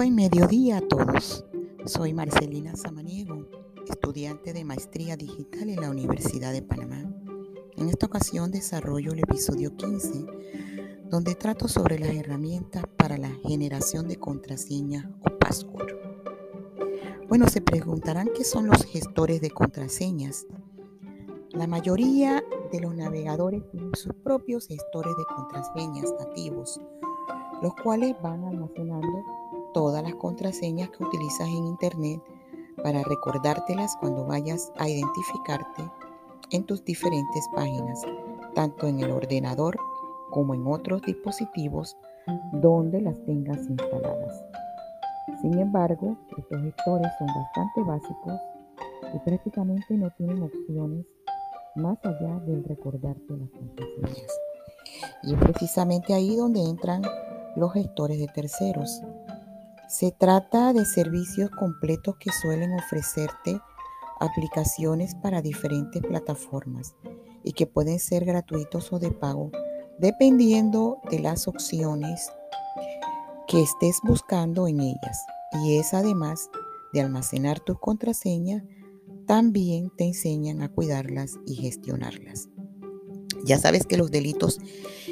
Buen mediodía a todos. Soy Marcelina Samaniego, estudiante de Maestría Digital en la Universidad de Panamá. En esta ocasión desarrollo el episodio 15, donde trato sobre las herramientas para la generación de contraseñas o password. Bueno, se preguntarán qué son los gestores de contraseñas. La mayoría de los navegadores tienen sus propios gestores de contraseñas nativos, los cuales van almacenando todas las contraseñas que utilizas en Internet para recordártelas cuando vayas a identificarte en tus diferentes páginas, tanto en el ordenador como en otros dispositivos donde las tengas instaladas. Sin embargo, estos gestores son bastante básicos y prácticamente no tienen opciones más allá del recordarte las contraseñas. Y es precisamente ahí donde entran los gestores de terceros. Se trata de servicios completos que suelen ofrecerte aplicaciones para diferentes plataformas y que pueden ser gratuitos o de pago, dependiendo de las opciones que estés buscando en ellas. Y es además de almacenar tus contraseñas, también te enseñan a cuidarlas y gestionarlas. Ya sabes que los delitos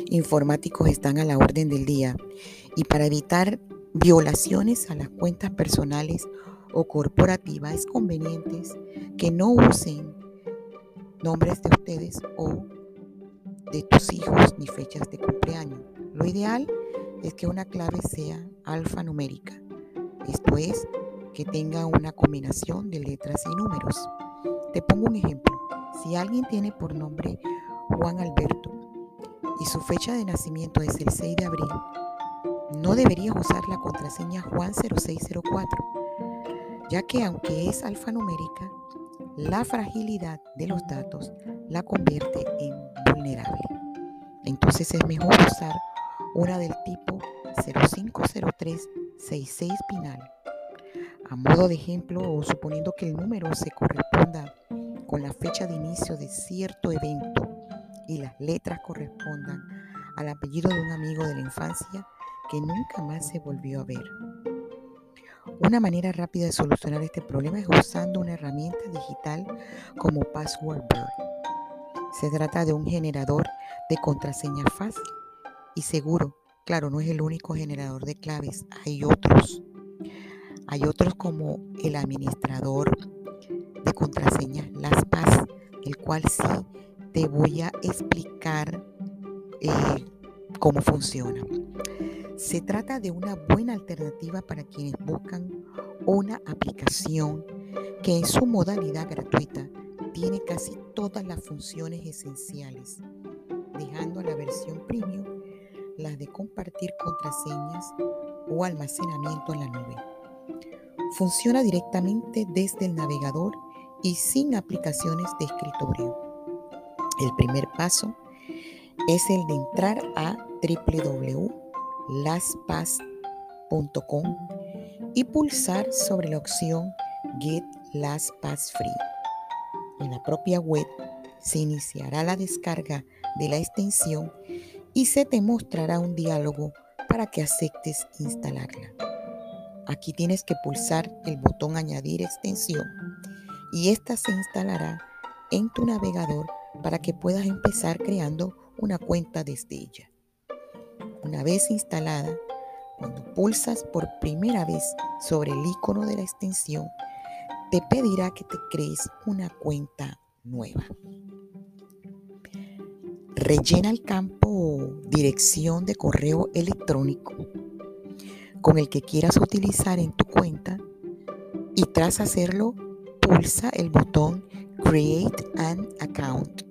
informáticos están a la orden del día y para evitar violaciones a las cuentas personales o corporativas, es conveniente que no usen nombres de ustedes o de tus hijos ni fechas de cumpleaños. Lo ideal es que una clave sea alfanumérica, esto es, que tenga una combinación de letras y números. Te pongo un ejemplo. Si alguien tiene por nombre Juan Alberto y su fecha de nacimiento es el 6 de abril, no deberías usar la contraseña Juan0604, ya que aunque es alfanumérica, la fragilidad de los datos la convierte en vulnerable. Entonces es mejor usar una del tipo 050366 pinal. A modo de ejemplo, suponiendo que el número se corresponda con la fecha de inicio de cierto evento y las letras correspondan al apellido de un amigo de la infancia, que nunca más se volvió a ver. Una manera rápida de solucionar este problema es usando una herramienta digital como Passwordbird. Se trata de un generador de contraseña fácil y seguro. Claro, no es el único generador de claves, hay otros. Hay otros como el administrador de contraseñas LastPass, el cual sí te voy a explicar eh, cómo funciona. Se trata de una buena alternativa para quienes buscan una aplicación que en su modalidad gratuita tiene casi todas las funciones esenciales, dejando a la versión premium las de compartir contraseñas o almacenamiento en la nube. Funciona directamente desde el navegador y sin aplicaciones de escritorio. El primer paso es el de entrar a www lastpass.com y pulsar sobre la opción Get LastPass Free. En la propia web se iniciará la descarga de la extensión y se te mostrará un diálogo para que aceptes instalarla. Aquí tienes que pulsar el botón Añadir extensión y esta se instalará en tu navegador para que puedas empezar creando una cuenta desde ella. Una vez instalada, cuando pulsas por primera vez sobre el icono de la extensión, te pedirá que te crees una cuenta nueva. Rellena el campo dirección de correo electrónico con el que quieras utilizar en tu cuenta y tras hacerlo pulsa el botón Create an Account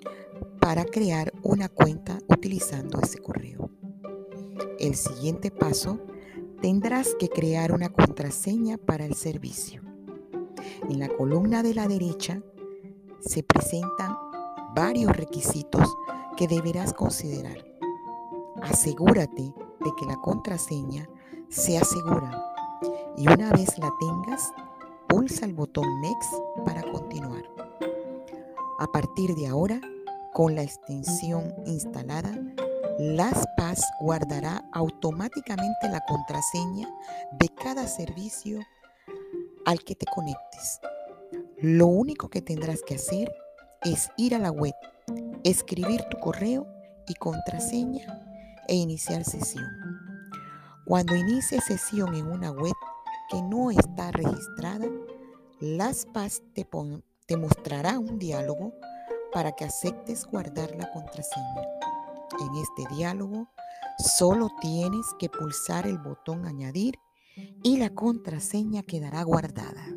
para crear una cuenta utilizando ese correo. El siguiente paso, tendrás que crear una contraseña para el servicio. En la columna de la derecha se presentan varios requisitos que deberás considerar. Asegúrate de que la contraseña sea segura y una vez la tengas, pulsa el botón Next para continuar. A partir de ahora, con la extensión instalada, LastPass guardará automáticamente la contraseña de cada servicio al que te conectes. Lo único que tendrás que hacer es ir a la web, escribir tu correo y contraseña e iniciar sesión. Cuando inicies sesión en una web que no está registrada, LastPass te, te mostrará un diálogo para que aceptes guardar la contraseña. En este diálogo solo tienes que pulsar el botón añadir y la contraseña quedará guardada.